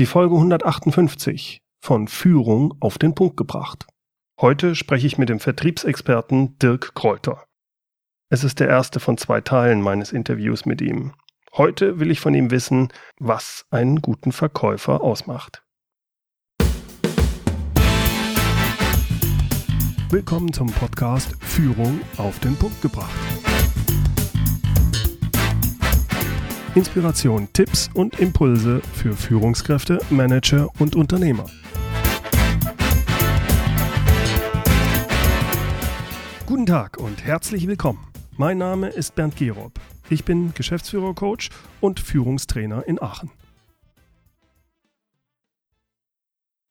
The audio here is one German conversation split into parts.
Die Folge 158 von Führung auf den Punkt gebracht. Heute spreche ich mit dem Vertriebsexperten Dirk Kräuter. Es ist der erste von zwei Teilen meines Interviews mit ihm. Heute will ich von ihm wissen, was einen guten Verkäufer ausmacht. Willkommen zum Podcast Führung auf den Punkt gebracht. Inspiration, Tipps und Impulse für Führungskräfte, Manager und Unternehmer. Guten Tag und herzlich willkommen. Mein Name ist Bernd Gerob. Ich bin Geschäftsführer-Coach und Führungstrainer in Aachen.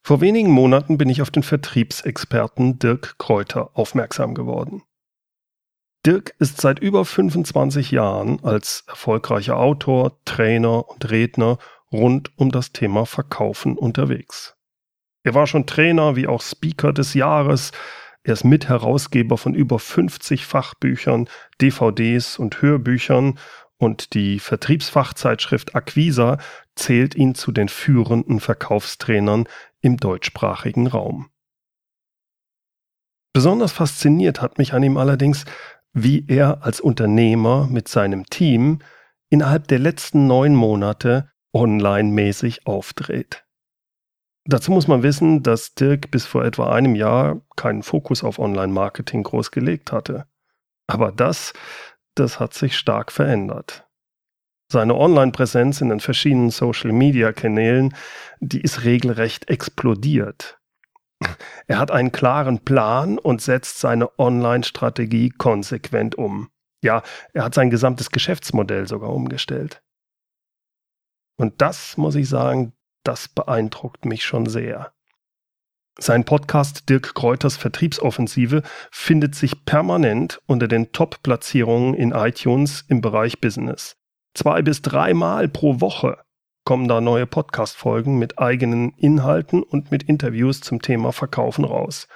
Vor wenigen Monaten bin ich auf den Vertriebsexperten Dirk Kräuter aufmerksam geworden. Dirk ist seit über 25 Jahren als erfolgreicher Autor, Trainer und Redner rund um das Thema Verkaufen unterwegs. Er war schon Trainer wie auch Speaker des Jahres. Er ist Mitherausgeber von über 50 Fachbüchern, DVDs und Hörbüchern und die Vertriebsfachzeitschrift Acquisa zählt ihn zu den führenden Verkaufstrainern im deutschsprachigen Raum. Besonders fasziniert hat mich an ihm allerdings, wie er als Unternehmer mit seinem Team innerhalb der letzten neun Monate online-mäßig aufdreht. Dazu muss man wissen, dass Dirk bis vor etwa einem Jahr keinen Fokus auf Online-Marketing groß gelegt hatte. Aber das, das hat sich stark verändert. Seine Online-Präsenz in den verschiedenen Social-Media-Kanälen, die ist regelrecht explodiert. Er hat einen klaren Plan und setzt seine Online-Strategie konsequent um. Ja, er hat sein gesamtes Geschäftsmodell sogar umgestellt. Und das, muss ich sagen, das beeindruckt mich schon sehr. Sein Podcast Dirk Kräuters Vertriebsoffensive findet sich permanent unter den Top-Platzierungen in iTunes im Bereich Business. Zwei bis dreimal pro Woche kommen da neue Podcast-Folgen mit eigenen Inhalten und mit Interviews zum Thema Verkaufen raus.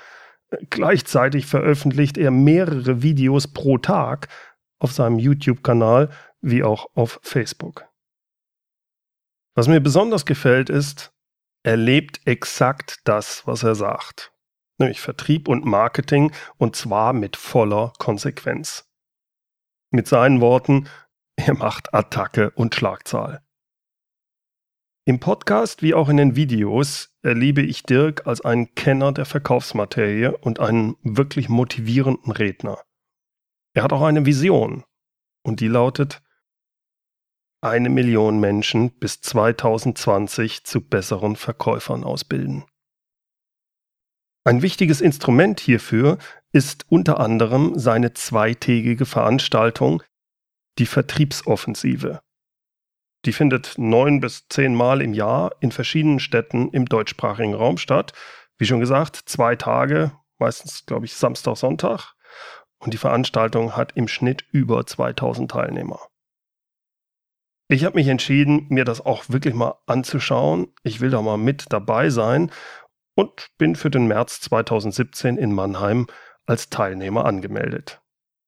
Gleichzeitig veröffentlicht er mehrere Videos pro Tag auf seinem YouTube-Kanal wie auch auf Facebook. Was mir besonders gefällt ist, er lebt exakt das, was er sagt. Nämlich Vertrieb und Marketing und zwar mit voller Konsequenz. Mit seinen Worten, er macht Attacke und Schlagzahl. Im Podcast wie auch in den Videos erlebe ich Dirk als einen Kenner der Verkaufsmaterie und einen wirklich motivierenden Redner. Er hat auch eine Vision und die lautet, eine Million Menschen bis 2020 zu besseren Verkäufern ausbilden. Ein wichtiges Instrument hierfür ist unter anderem seine zweitägige Veranstaltung, die Vertriebsoffensive. Die findet neun bis zehn Mal im Jahr in verschiedenen Städten im deutschsprachigen Raum statt. Wie schon gesagt, zwei Tage, meistens, glaube ich, Samstag, Sonntag. Und die Veranstaltung hat im Schnitt über 2000 Teilnehmer. Ich habe mich entschieden, mir das auch wirklich mal anzuschauen. Ich will da mal mit dabei sein und bin für den März 2017 in Mannheim als Teilnehmer angemeldet.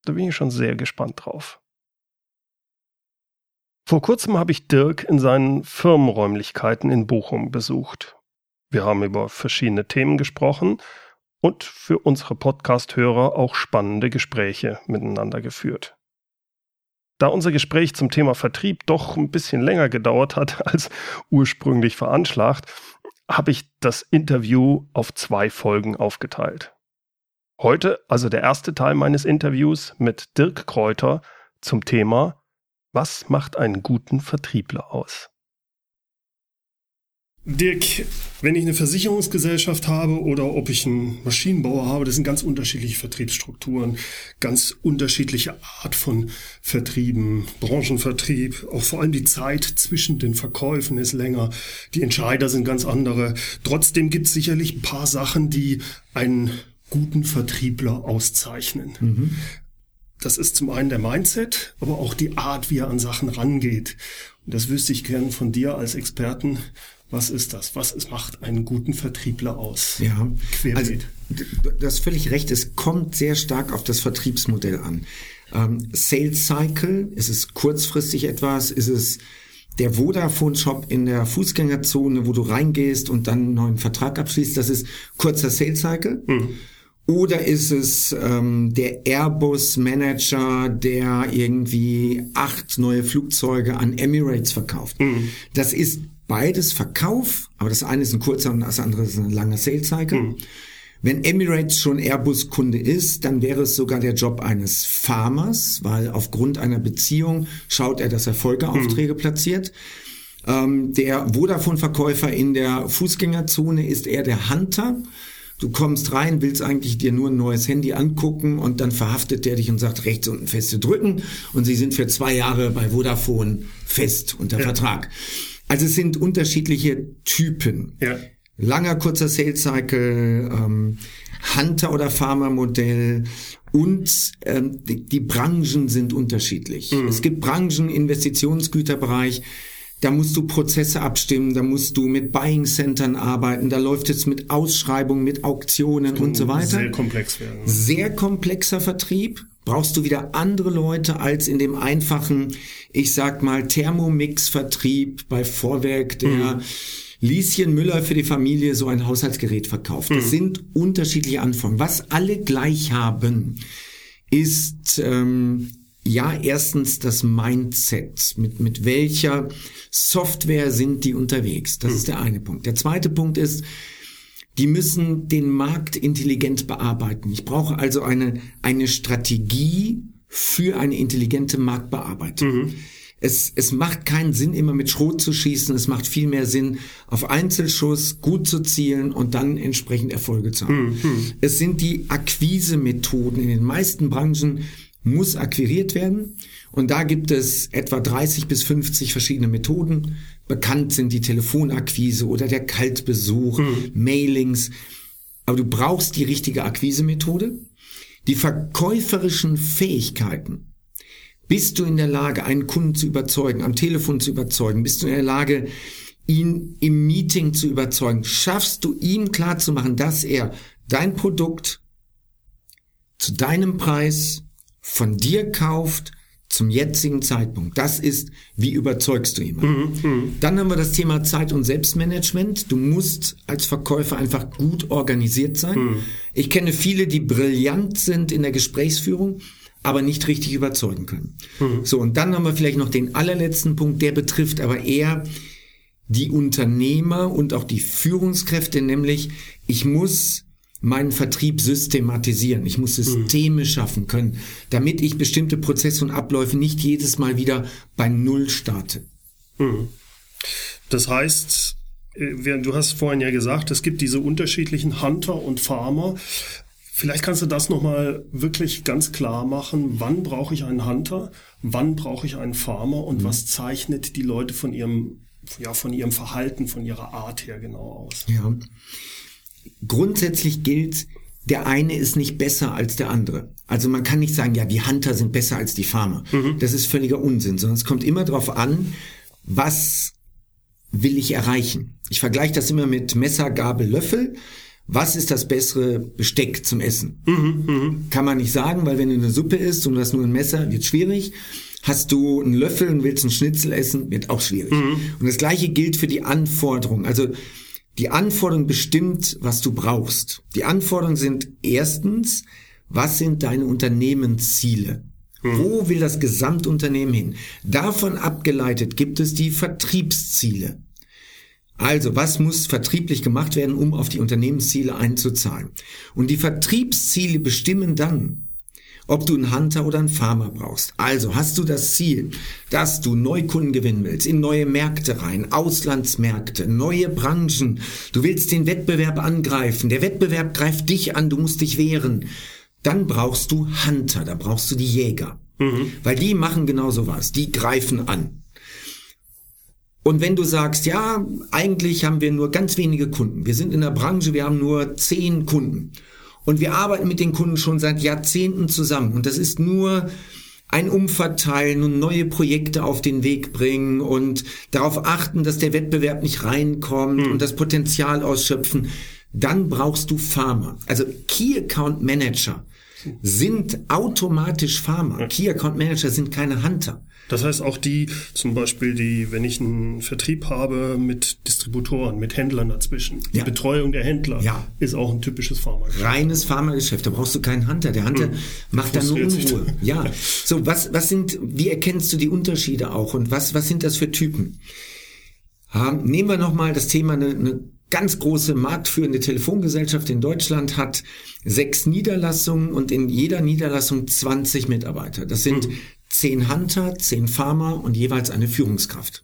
Da bin ich schon sehr gespannt drauf. Vor kurzem habe ich Dirk in seinen Firmenräumlichkeiten in Bochum besucht. Wir haben über verschiedene Themen gesprochen und für unsere Podcast-Hörer auch spannende Gespräche miteinander geführt. Da unser Gespräch zum Thema Vertrieb doch ein bisschen länger gedauert hat als ursprünglich veranschlagt, habe ich das Interview auf zwei Folgen aufgeteilt. Heute also der erste Teil meines Interviews mit Dirk Kräuter zum Thema was macht einen guten Vertriebler aus? Dirk, wenn ich eine Versicherungsgesellschaft habe oder ob ich einen Maschinenbauer habe, das sind ganz unterschiedliche Vertriebsstrukturen, ganz unterschiedliche Art von Vertrieben, Branchenvertrieb, auch vor allem die Zeit zwischen den Verkäufen ist länger, die Entscheider sind ganz andere. Trotzdem gibt es sicherlich ein paar Sachen, die einen guten Vertriebler auszeichnen. Mhm. Das ist zum einen der Mindset, aber auch die Art, wie er an Sachen rangeht. Und das wüsste ich gern von dir als Experten. Was ist das? Was ist, macht einen guten Vertriebler aus? Ja, Querbeet. also du hast völlig recht. Es kommt sehr stark auf das Vertriebsmodell an. Ähm, Sales Cycle, ist es kurzfristig etwas? Ist es der Vodafone-Shop in der Fußgängerzone, wo du reingehst und dann einen neuen Vertrag abschließt, das ist kurzer Sales Cycle. Mhm. Oder ist es ähm, der Airbus-Manager, der irgendwie acht neue Flugzeuge an Emirates verkauft? Mhm. Das ist beides Verkauf, aber das eine ist ein kurzer und das andere ist ein langer Sales Cycle. Mhm. Wenn Emirates schon Airbus-Kunde ist, dann wäre es sogar der Job eines Farmers, weil aufgrund einer Beziehung schaut er, dass er Folgeaufträge mhm. platziert. Ähm, der Vodafone-Verkäufer in der Fußgängerzone ist eher der Hunter. Du kommst rein, willst eigentlich dir nur ein neues Handy angucken und dann verhaftet der dich und sagt rechts unten feste drücken und sie sind für zwei Jahre bei Vodafone fest unter ja. Vertrag. Also es sind unterschiedliche Typen. Ja langer, kurzer Sales Cycle, ähm, Hunter- oder Farmer-Modell und ähm, die, die, Branchen sind unterschiedlich. Mhm. Es gibt Branchen, Investitionsgüterbereich, da musst du Prozesse abstimmen, da musst du mit Buying Centern arbeiten, da läuft es mit Ausschreibungen, mit Auktionen und so weiter. Sehr komplex werden. Sehr komplexer Vertrieb. Brauchst du wieder andere Leute als in dem einfachen, ich sag mal, Thermomix-Vertrieb bei Vorwerk, der mhm Lieschen Müller für die Familie so ein Haushaltsgerät verkauft. Das mhm. sind unterschiedliche Anforderungen. Was alle gleich haben, ist ähm, ja erstens das Mindset. Mit, mit welcher Software sind die unterwegs? Das mhm. ist der eine Punkt. Der zweite Punkt ist, die müssen den Markt intelligent bearbeiten. Ich brauche also eine, eine Strategie für eine intelligente Marktbearbeitung. Mhm. Es, es macht keinen Sinn, immer mit Schrot zu schießen. Es macht viel mehr Sinn, auf Einzelschuss gut zu zielen und dann entsprechend Erfolge zu haben. Mhm. Es sind die Akquisemethoden. In den meisten Branchen muss akquiriert werden. Und da gibt es etwa 30 bis 50 verschiedene Methoden. Bekannt sind die Telefonakquise oder der Kaltbesuch, mhm. Mailings. Aber du brauchst die richtige Akquisemethode. Die verkäuferischen Fähigkeiten bist du in der Lage, einen Kunden zu überzeugen, am Telefon zu überzeugen? Bist du in der Lage, ihn im Meeting zu überzeugen? Schaffst du ihm klarzumachen, dass er dein Produkt zu deinem Preis von dir kauft zum jetzigen Zeitpunkt. Das ist, wie überzeugst du jemanden? Mhm, mhm, Dann haben wir das Thema Zeit- und Selbstmanagement. Du musst als Verkäufer einfach gut organisiert sein. Mhm. Ich kenne viele, die brillant sind in der Gesprächsführung, aber nicht richtig überzeugen können. Mhm. So, und dann haben wir vielleicht noch den allerletzten Punkt, der betrifft aber eher die Unternehmer und auch die Führungskräfte, nämlich ich muss meinen Vertrieb systematisieren. Ich muss Systeme mhm. schaffen können, damit ich bestimmte Prozesse und Abläufe nicht jedes Mal wieder bei Null starte. Mhm. Das heißt, äh, du hast vorhin ja gesagt, es gibt diese unterschiedlichen Hunter und Farmer. Vielleicht kannst du das nochmal wirklich ganz klar machen. Wann brauche ich einen Hunter? Wann brauche ich einen Farmer? Und mhm. was zeichnet die Leute von ihrem, ja, von ihrem Verhalten, von ihrer Art her genau aus? Ja. Grundsätzlich gilt, der eine ist nicht besser als der andere. Also man kann nicht sagen, ja, die Hunter sind besser als die Farmer. Mhm. Das ist völliger Unsinn, sondern es kommt immer darauf an, was will ich erreichen. Ich vergleiche das immer mit Messer, Gabel, Löffel was ist das bessere Besteck zum Essen? Mhm, mh. Kann man nicht sagen, weil wenn du eine Suppe isst und du hast nur ein Messer, wird schwierig. Hast du einen Löffel und willst einen Schnitzel essen, wird auch schwierig. Mhm. Und das gleiche gilt für die Anforderungen. Also die Anforderung bestimmt, was du brauchst. Die Anforderungen sind erstens, was sind deine Unternehmensziele? Mhm. Wo will das Gesamtunternehmen hin? Davon abgeleitet gibt es die Vertriebsziele. Also, was muss vertrieblich gemacht werden, um auf die Unternehmensziele einzuzahlen? Und die Vertriebsziele bestimmen dann, ob du einen Hunter oder einen Farmer brauchst. Also hast du das Ziel, dass du Neukunden gewinnen willst, in neue Märkte rein, Auslandsmärkte, neue Branchen. Du willst den Wettbewerb angreifen. Der Wettbewerb greift dich an, du musst dich wehren. Dann brauchst du Hunter, da brauchst du die Jäger. Mhm. Weil die machen genau sowas. Die greifen an. Und wenn du sagst, ja, eigentlich haben wir nur ganz wenige Kunden. Wir sind in der Branche, wir haben nur zehn Kunden. Und wir arbeiten mit den Kunden schon seit Jahrzehnten zusammen. Und das ist nur ein Umverteilen und neue Projekte auf den Weg bringen und darauf achten, dass der Wettbewerb nicht reinkommt mhm. und das Potenzial ausschöpfen. Dann brauchst du Farmer. Also Key Account Manager sind automatisch Farmer. Key Account Manager sind keine Hunter. Das heißt auch die, zum Beispiel die, wenn ich einen Vertrieb habe mit Distributoren, mit Händlern dazwischen, die ja. Betreuung der Händler ja. ist auch ein typisches Pharmageschäft. Reines Pharmageschäft, da brauchst du keinen Hunter. Der Hunter hm. macht da nur Unruhe. Ja. So, was, was sind, wie erkennst du die Unterschiede auch und was, was sind das für Typen? Ähm, nehmen wir nochmal das Thema eine, eine ganz große marktführende Telefongesellschaft in Deutschland hat sechs Niederlassungen und in jeder Niederlassung 20 Mitarbeiter. Das sind mhm. Zehn Hunter, zehn Farmer und jeweils eine Führungskraft.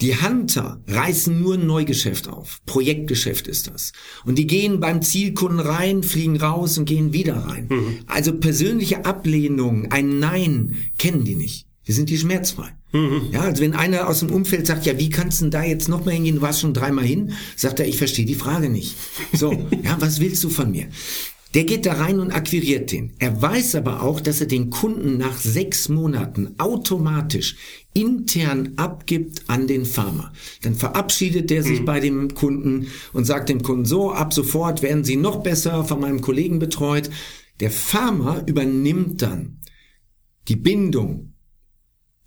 Die Hunter reißen nur ein Neugeschäft auf. Projektgeschäft ist das. Und die gehen beim Zielkunden rein, fliegen raus und gehen wieder rein. Mhm. Also persönliche Ablehnung, ein Nein kennen die nicht. Die sind die schmerzfrei. Mhm. Ja, also wenn einer aus dem Umfeld sagt, ja, wie kannst du denn da jetzt noch mal hingehen? Du warst schon dreimal hin, sagt er, ich verstehe die Frage nicht. So, ja, was willst du von mir? Der geht da rein und akquiriert den. Er weiß aber auch, dass er den Kunden nach sechs Monaten automatisch intern abgibt an den Farmer. Dann verabschiedet er sich mhm. bei dem Kunden und sagt dem Kunden so, ab sofort werden Sie noch besser von meinem Kollegen betreut. Der Farmer übernimmt dann die Bindung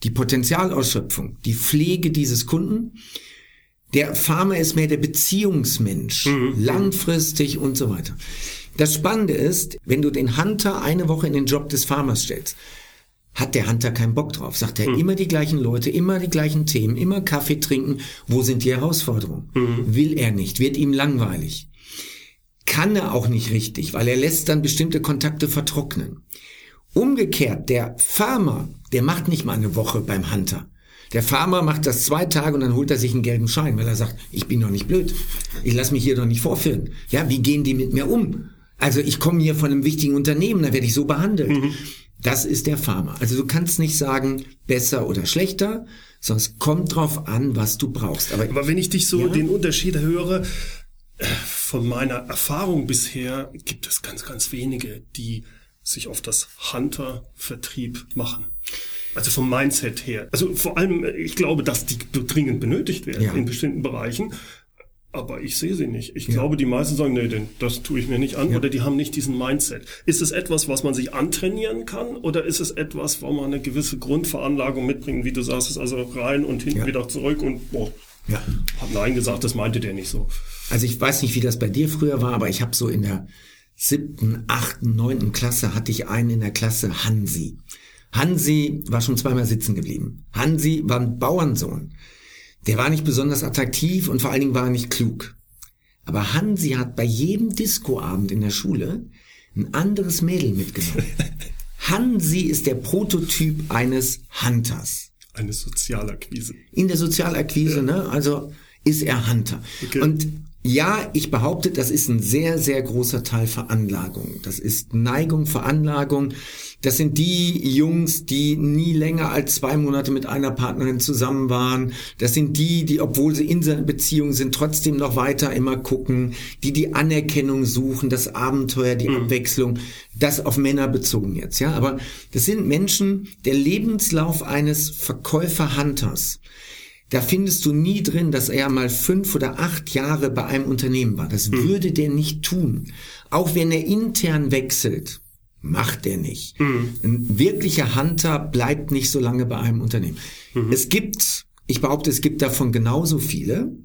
die Potenzialausschöpfung, die Pflege dieses Kunden. Der Farmer ist mehr der Beziehungsmensch, mhm. langfristig und so weiter. Das Spannende ist, wenn du den Hunter eine Woche in den Job des Farmers stellst, hat der Hunter keinen Bock drauf. Sagt er, mhm. immer die gleichen Leute, immer die gleichen Themen, immer Kaffee trinken. Wo sind die Herausforderungen? Mhm. Will er nicht, wird ihm langweilig. Kann er auch nicht richtig, weil er lässt dann bestimmte Kontakte vertrocknen. Umgekehrt, der Farmer, der macht nicht mal eine Woche beim Hunter. Der Farmer macht das zwei Tage und dann holt er sich einen gelben Schein, weil er sagt, ich bin doch nicht blöd. Ich lass mich hier doch nicht vorführen. Ja, wie gehen die mit mir um? Also ich komme hier von einem wichtigen Unternehmen, da werde ich so behandelt. Mhm. Das ist der Farmer. Also du kannst nicht sagen, besser oder schlechter, sondern es kommt drauf an, was du brauchst. Aber, Aber wenn ich dich so ja? den Unterschied höre, äh, von meiner Erfahrung bisher gibt es ganz, ganz wenige, die sich auf das Hunter-Vertrieb machen. Also vom Mindset her. Also vor allem, ich glaube, dass die dringend benötigt werden ja. in bestimmten Bereichen. Aber ich sehe sie nicht. Ich ja. glaube, die meisten sagen, nee, denn das tue ich mir nicht an ja. oder die haben nicht diesen Mindset. Ist es etwas, was man sich antrainieren kann oder ist es etwas, wo man eine gewisse Grundveranlagung mitbringt, wie du sagst, ist also rein und hinten ja. wieder zurück und boah, ja. hat Nein gesagt, das meinte der nicht so. Also ich weiß nicht, wie das bei dir früher war, aber ich habe so in der siebten, achten, neunten Klasse hatte ich einen in der Klasse, Hansi. Hansi war schon zweimal sitzen geblieben. Hansi war ein Bauernsohn. Der war nicht besonders attraktiv und vor allen Dingen war er nicht klug. Aber Hansi hat bei jedem Discoabend in der Schule ein anderes Mädel mitgenommen. Hansi ist der Prototyp eines Hunters. Eine Sozialakquise. In der Sozialakquise, ja. ne? Also ist er Hunter. Okay. Und ja, ich behaupte, das ist ein sehr, sehr großer Teil Veranlagung. Das ist Neigung, Veranlagung. Das sind die Jungs, die nie länger als zwei Monate mit einer Partnerin zusammen waren. Das sind die, die, obwohl sie in seiner Beziehung sind, trotzdem noch weiter immer gucken, die die Anerkennung suchen, das Abenteuer, die mhm. Abwechslung. Das auf Männer bezogen jetzt, ja. Aber das sind Menschen, der Lebenslauf eines Verkäuferhunters da findest du nie drin, dass er mal fünf oder acht Jahre bei einem Unternehmen war. Das mhm. würde der nicht tun. Auch wenn er intern wechselt, macht er nicht. Mhm. Ein wirklicher Hunter bleibt nicht so lange bei einem Unternehmen. Mhm. Es gibt, ich behaupte, es gibt davon genauso viele.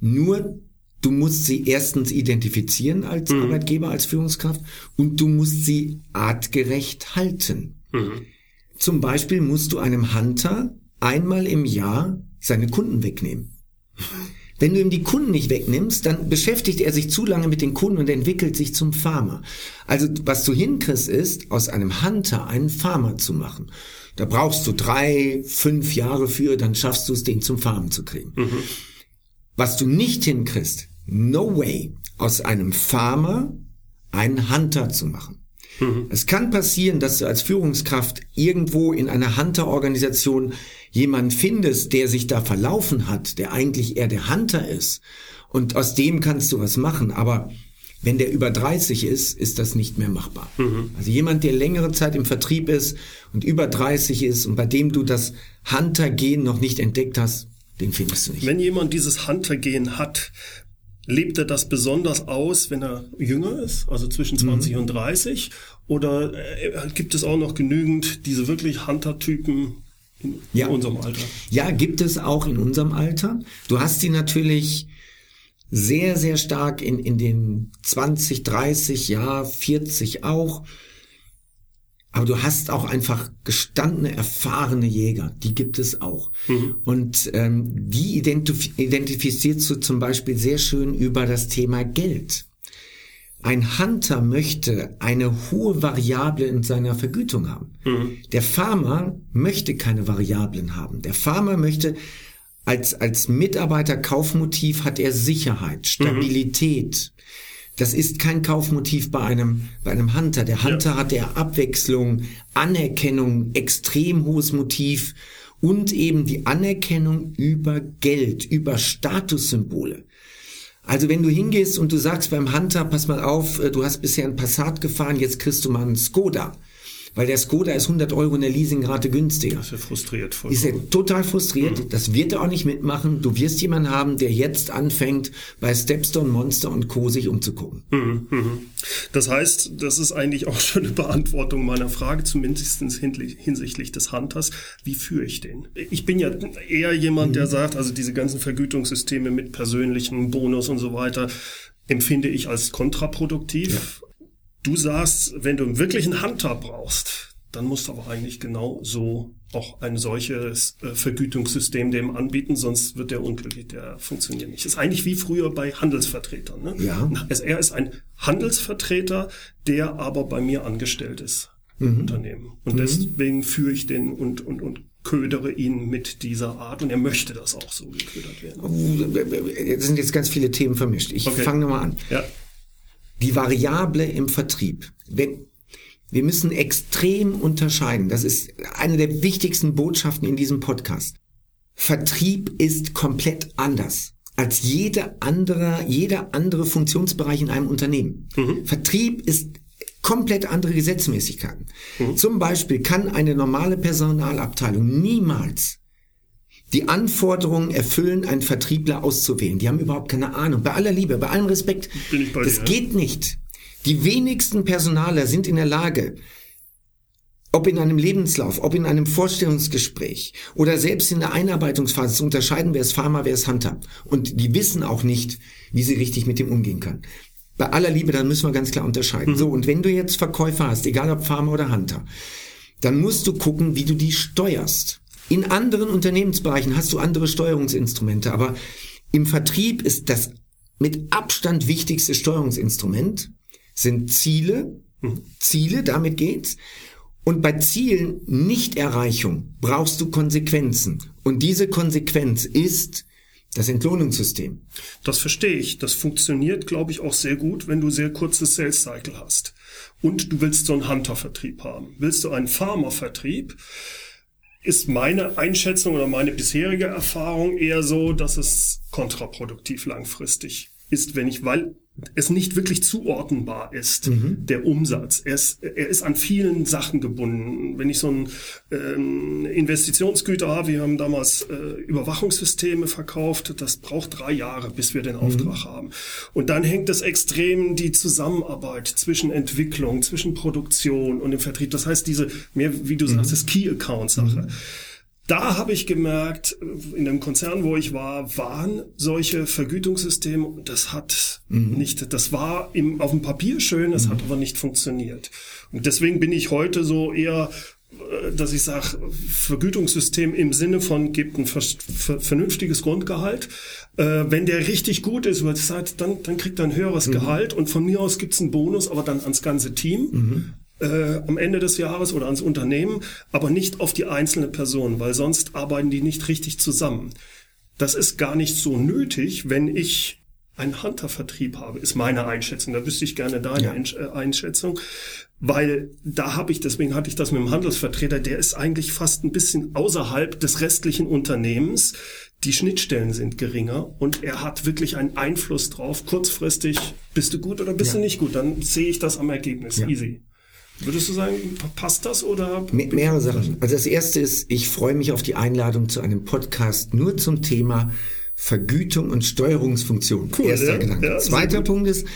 Nur du musst sie erstens identifizieren als mhm. Arbeitgeber, als Führungskraft und du musst sie artgerecht halten. Mhm. Zum Beispiel musst du einem Hunter einmal im Jahr seine Kunden wegnehmen. Wenn du ihm die Kunden nicht wegnimmst, dann beschäftigt er sich zu lange mit den Kunden und entwickelt sich zum Farmer. Also was du hinkriegst, ist, aus einem Hunter einen Farmer zu machen. Da brauchst du drei, fünf Jahre für, dann schaffst du es, den zum Farmen zu kriegen. Mhm. Was du nicht hinkriegst, no way, aus einem Farmer einen Hunter zu machen. Mhm. Es kann passieren, dass du als Führungskraft irgendwo in einer Hunter-Organisation jemand findest, der sich da verlaufen hat, der eigentlich eher der Hunter ist, und aus dem kannst du was machen, aber wenn der über 30 ist, ist das nicht mehr machbar. Mhm. Also jemand, der längere Zeit im Vertrieb ist und über 30 ist und bei dem du das Hunter-Gen noch nicht entdeckt hast, den findest du nicht. Wenn jemand dieses Hunter-Gen hat, lebt er das besonders aus, wenn er jünger ist, also zwischen 20 mhm. und 30? Oder äh, gibt es auch noch genügend diese wirklich Hunter-Typen, in, ja. unserem Alter. Ja, gibt es auch in unserem Alter. Du hast sie natürlich sehr, sehr stark in, in den 20, 30, ja, 40 auch. Aber du hast auch einfach gestandene, erfahrene Jäger, die gibt es auch. Mhm. Und ähm, die identif identifizierst du zum Beispiel sehr schön über das Thema Geld. Ein Hunter möchte eine hohe Variable in seiner Vergütung haben. Mhm. Der Farmer möchte keine Variablen haben. Der Farmer möchte als, als Mitarbeiter Kaufmotiv hat er Sicherheit, Stabilität. Mhm. Das ist kein Kaufmotiv bei einem, bei einem Hunter. Der Hunter ja. hat der Abwechslung, Anerkennung, extrem hohes Motiv und eben die Anerkennung über Geld, über Statussymbole. Also wenn du hingehst und du sagst beim Hunter, pass mal auf, äh, du hast bisher ein Passat gefahren, jetzt kriegst du mal einen Skoda weil der Skoda ist 100 Euro in der Leasingrate günstiger. Ist er frustriert. Vollkommen. Ist er total frustriert. Mhm. Das wird er auch nicht mitmachen. Du wirst jemanden haben, der jetzt anfängt, bei Stepstone, Monster und Co. sich umzugucken. Mhm, mhm. Das heißt, das ist eigentlich auch schon eine Beantwortung meiner Frage, zumindest hinsichtlich des Hunters. Wie führe ich den? Ich bin ja eher jemand, der mhm. sagt, also diese ganzen Vergütungssysteme mit persönlichen Bonus und so weiter, empfinde ich als kontraproduktiv. Ja. Du sagst, wenn du einen wirklichen Hunter brauchst, dann musst du aber eigentlich genau so auch ein solches äh, Vergütungssystem dem anbieten, sonst wird der unglücklich, der funktioniert nicht. Das ist eigentlich wie früher bei Handelsvertretern. Ne? Ja. Er ist ein Handelsvertreter, der aber bei mir angestellt ist im mhm. Unternehmen. Und mhm. deswegen führe ich den und, und, und ködere ihn mit dieser Art und er möchte das auch so geködert werden. Oh, das sind jetzt ganz viele Themen vermischt. Ich okay. fange nochmal an. Ja die Variable im Vertrieb. Wenn, wir müssen extrem unterscheiden. Das ist eine der wichtigsten Botschaften in diesem Podcast. Vertrieb ist komplett anders als jeder andere, jeder andere Funktionsbereich in einem Unternehmen. Mhm. Vertrieb ist komplett andere Gesetzmäßigkeiten. Mhm. Zum Beispiel kann eine normale Personalabteilung niemals die Anforderungen erfüllen, einen Vertriebler auszuwählen. Die haben überhaupt keine Ahnung. Bei aller Liebe, bei allem Respekt. Bin ich bei das dir, geht nicht. Die wenigsten Personaler sind in der Lage, ob in einem Lebenslauf, ob in einem Vorstellungsgespräch oder selbst in der Einarbeitungsphase zu unterscheiden, wer ist Farmer, wer ist Hunter. Und die wissen auch nicht, wie sie richtig mit dem umgehen können. Bei aller Liebe, dann müssen wir ganz klar unterscheiden. Mhm. So, und wenn du jetzt Verkäufer hast, egal ob Farmer oder Hunter, dann musst du gucken, wie du die steuerst. In anderen Unternehmensbereichen hast du andere Steuerungsinstrumente, aber im Vertrieb ist das mit Abstand wichtigste Steuerungsinstrument sind Ziele. Mhm. Ziele, damit geht's. Und bei Zielen Nichterreichung brauchst du Konsequenzen. Und diese Konsequenz ist das Entlohnungssystem. Das verstehe ich. Das funktioniert, glaube ich, auch sehr gut, wenn du sehr kurzes Sales Cycle hast. Und du willst so einen Hunter-Vertrieb haben. Willst du einen Farmer-Vertrieb? ist meine Einschätzung oder meine bisherige Erfahrung eher so, dass es kontraproduktiv langfristig ist, wenn ich, weil es nicht wirklich zuordnenbar ist, mhm. der Umsatz. Er ist, er ist an vielen Sachen gebunden. Wenn ich so ein ähm, Investitionsgüter habe, wir haben damals äh, Überwachungssysteme verkauft, das braucht drei Jahre, bis wir den mhm. Auftrag haben. Und dann hängt es extrem die Zusammenarbeit zwischen Entwicklung, zwischen Produktion und dem Vertrieb. Das heißt, diese mehr, wie du mhm. sagst, das Key-Account-Sache. Da habe ich gemerkt, in dem Konzern, wo ich war, waren solche Vergütungssysteme und das hat mhm. nicht, das war im, auf dem Papier schön, es mhm. hat aber nicht funktioniert. Und deswegen bin ich heute so eher äh, dass ich sage, Vergütungssystem im Sinne von gibt ein vernünftiges Grundgehalt. Äh, wenn der richtig gut ist über die Zeit, dann, dann kriegt er ein höheres mhm. Gehalt und von mir aus gibt's einen Bonus, aber dann ans ganze Team. Mhm äh, am Ende des Jahres oder ans Unternehmen, aber nicht auf die einzelne Person, weil sonst arbeiten die nicht richtig zusammen. Das ist gar nicht so nötig, wenn ich einen Hunter-Vertrieb habe, ist meine Einschätzung. Da wüsste ich gerne deine ja. Äh, Einschätzung, weil da habe ich, deswegen hatte ich das mit dem Handelsvertreter, der ist eigentlich fast ein bisschen außerhalb des restlichen Unternehmens. Die Schnittstellen sind geringer und er hat wirklich einen Einfluss drauf. Kurzfristig, bist du gut oder bist ja. du nicht gut? Dann sehe ich das am Ergebnis. Ja. Easy. Würdest du sagen, passt das oder? Me mehrere Sachen. Also das erste ist, ich freue mich auf die Einladung zu einem Podcast nur zum Thema Vergütung und Steuerungsfunktion. Cool, Erster ja? Gedanke. Ja, Zweiter Punkt ist,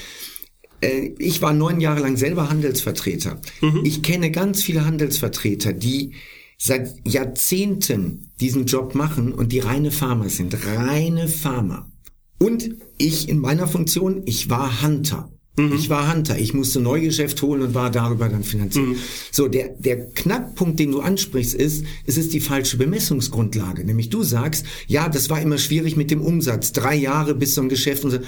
äh, ich war neun Jahre lang selber Handelsvertreter. Mhm. Ich kenne ganz viele Handelsvertreter, die seit Jahrzehnten diesen Job machen und die reine Farmer sind, reine Farmer. Und ich in meiner Funktion, ich war Hunter. Mhm. Ich war Hunter. Ich musste Neugeschäft holen und war darüber dann finanziert. Mhm. So, der, der Knackpunkt, den du ansprichst, ist, es ist die falsche Bemessungsgrundlage. Nämlich du sagst, ja, das war immer schwierig mit dem Umsatz. Drei Jahre bis zum Geschäft und so.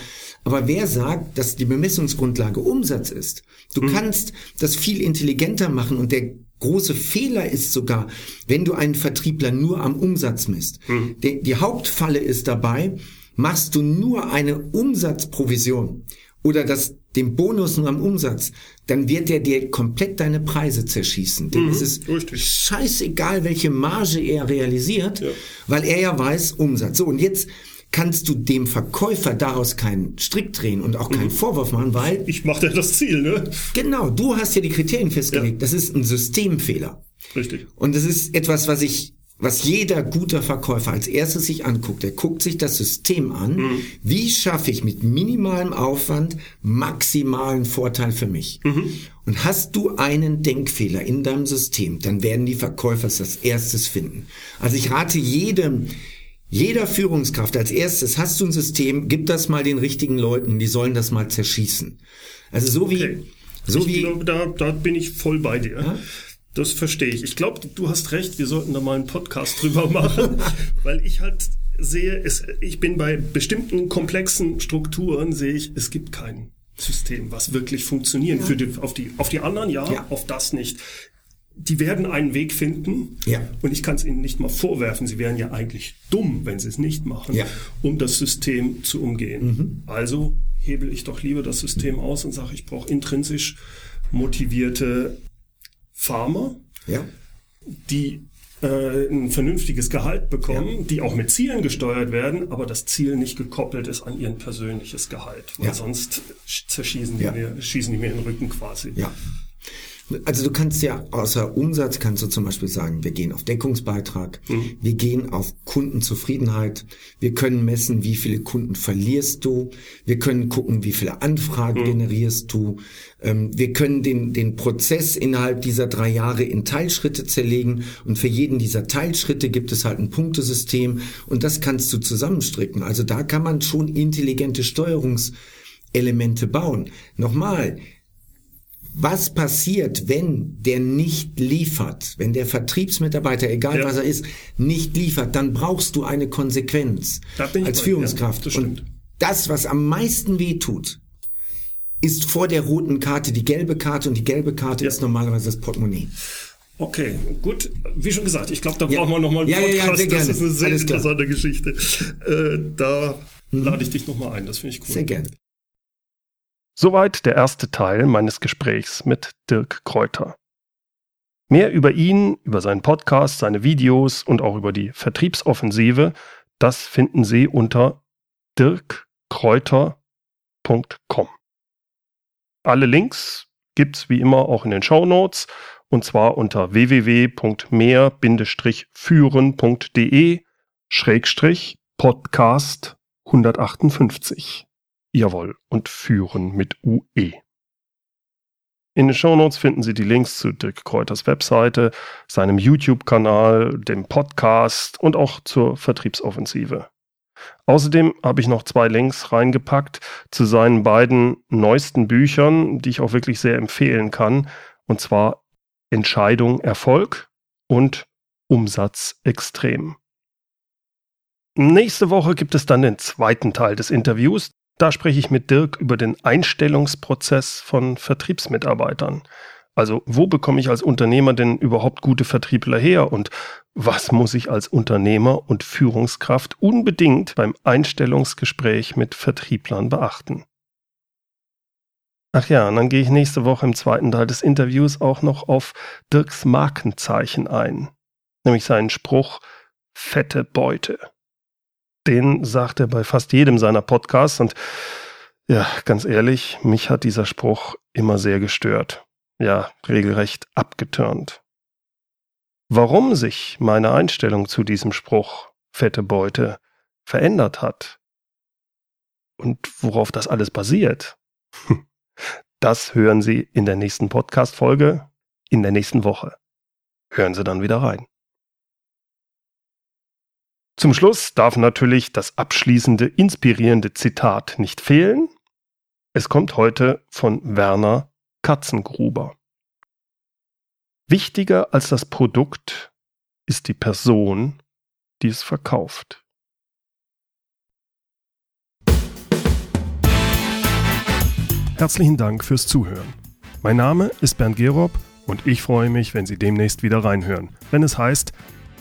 Aber wer sagt, dass die Bemessungsgrundlage Umsatz ist? Du mhm. kannst das viel intelligenter machen und der große Fehler ist sogar, wenn du einen Vertriebler nur am Umsatz misst. Mhm. Die, die Hauptfalle ist dabei, machst du nur eine Umsatzprovision oder das, den Bonus nur am Umsatz, dann wird der dir komplett deine Preise zerschießen. Denn mhm, es ist richtig. scheißegal, welche Marge er realisiert, ja. weil er ja weiß Umsatz. So, und jetzt kannst du dem Verkäufer daraus keinen Strick drehen und auch keinen mhm. Vorwurf machen, weil... Ich mache ja das Ziel, ne? Genau, du hast ja die Kriterien festgelegt. Ja. Das ist ein Systemfehler. Richtig. Und das ist etwas, was ich was jeder guter Verkäufer als erstes sich anguckt, der guckt sich das System an. Mhm. Wie schaffe ich mit minimalem Aufwand maximalen Vorteil für mich? Mhm. Und hast du einen Denkfehler in deinem System, dann werden die Verkäufer es als erstes finden. Also ich rate jedem, jeder Führungskraft als erstes hast du ein System, gib das mal den richtigen Leuten, die sollen das mal zerschießen. Also so wie, okay. so ich wie. Glaube, da, da bin ich voll bei dir. Ja? Das verstehe ich. Ich glaube, du hast recht, wir sollten da mal einen Podcast drüber machen, weil ich halt sehe, es, ich bin bei bestimmten komplexen Strukturen, sehe ich, es gibt kein System, was wirklich funktioniert. Ja. Für die, auf, die, auf die anderen ja, ja, auf das nicht die werden einen Weg finden. Ja. Und ich kann es ihnen nicht mal vorwerfen. Sie wären ja eigentlich dumm, wenn sie es nicht machen, ja. um das System zu umgehen. Mhm. Also hebel ich doch lieber das System aus und sage, ich brauche intrinsisch motivierte Farmer, ja. die äh, ein vernünftiges Gehalt bekommen, ja. die auch mit Zielen gesteuert werden, aber das Ziel nicht gekoppelt ist an ihren persönliches Gehalt. Weil ja. sonst zerschießen die, mir, schießen die mir in den Rücken quasi. Ja. Also du kannst ja außer Umsatz kannst du zum Beispiel sagen, wir gehen auf Deckungsbeitrag, mhm. wir gehen auf Kundenzufriedenheit, wir können messen, wie viele Kunden verlierst du, wir können gucken, wie viele Anfragen mhm. generierst du, ähm, wir können den, den Prozess innerhalb dieser drei Jahre in Teilschritte zerlegen und für jeden dieser Teilschritte gibt es halt ein Punktesystem und das kannst du zusammenstricken. Also da kann man schon intelligente Steuerungselemente bauen. Nochmal, was passiert, wenn der nicht liefert, wenn der Vertriebsmitarbeiter, egal ja. was er ist, nicht liefert, dann brauchst du eine Konsequenz als Führungskraft. Ja, das Und das, was am meisten weh tut, ist vor der roten Karte die gelbe Karte und die gelbe Karte ja. ist normalerweise das Portemonnaie. Okay, gut. Wie schon gesagt, ich glaube, da brauchen wir nochmal einen ja, Podcast. Ja, ja, das ist eine sehr Alles interessante klar. Geschichte. Äh, da mhm. lade ich dich nochmal ein, das finde ich cool. Sehr gerne. Soweit der erste Teil meines Gesprächs mit Dirk Kräuter. Mehr über ihn, über seinen Podcast, seine Videos und auch über die Vertriebsoffensive, das finden Sie unter dirkkräuter.com. Alle Links gibt's wie immer auch in den Show Notes und zwar unter www.mehr-führen.de Schrägstrich Podcast 158. Jawohl, und führen mit UE. In den Shownotes finden Sie die Links zu Dirk Kräuters Webseite, seinem YouTube-Kanal, dem Podcast und auch zur Vertriebsoffensive. Außerdem habe ich noch zwei Links reingepackt zu seinen beiden neuesten Büchern, die ich auch wirklich sehr empfehlen kann, und zwar Entscheidung Erfolg und Umsatz extrem. Nächste Woche gibt es dann den zweiten Teil des Interviews. Da spreche ich mit Dirk über den Einstellungsprozess von Vertriebsmitarbeitern. Also wo bekomme ich als Unternehmer denn überhaupt gute Vertriebler her und was muss ich als Unternehmer und Führungskraft unbedingt beim Einstellungsgespräch mit Vertrieblern beachten? Ach ja, und dann gehe ich nächste Woche im zweiten Teil des Interviews auch noch auf Dirks Markenzeichen ein, nämlich seinen Spruch fette Beute den sagt er bei fast jedem seiner Podcasts. Und ja, ganz ehrlich, mich hat dieser Spruch immer sehr gestört. Ja, regelrecht abgetürnt. Warum sich meine Einstellung zu diesem Spruch, fette Beute, verändert hat und worauf das alles basiert, das hören Sie in der nächsten Podcast-Folge in der nächsten Woche. Hören Sie dann wieder rein. Zum Schluss darf natürlich das abschließende, inspirierende Zitat nicht fehlen. Es kommt heute von Werner Katzengruber. Wichtiger als das Produkt ist die Person, die es verkauft. Herzlichen Dank fürs Zuhören. Mein Name ist Bernd Gerob und ich freue mich, wenn Sie demnächst wieder reinhören, wenn es heißt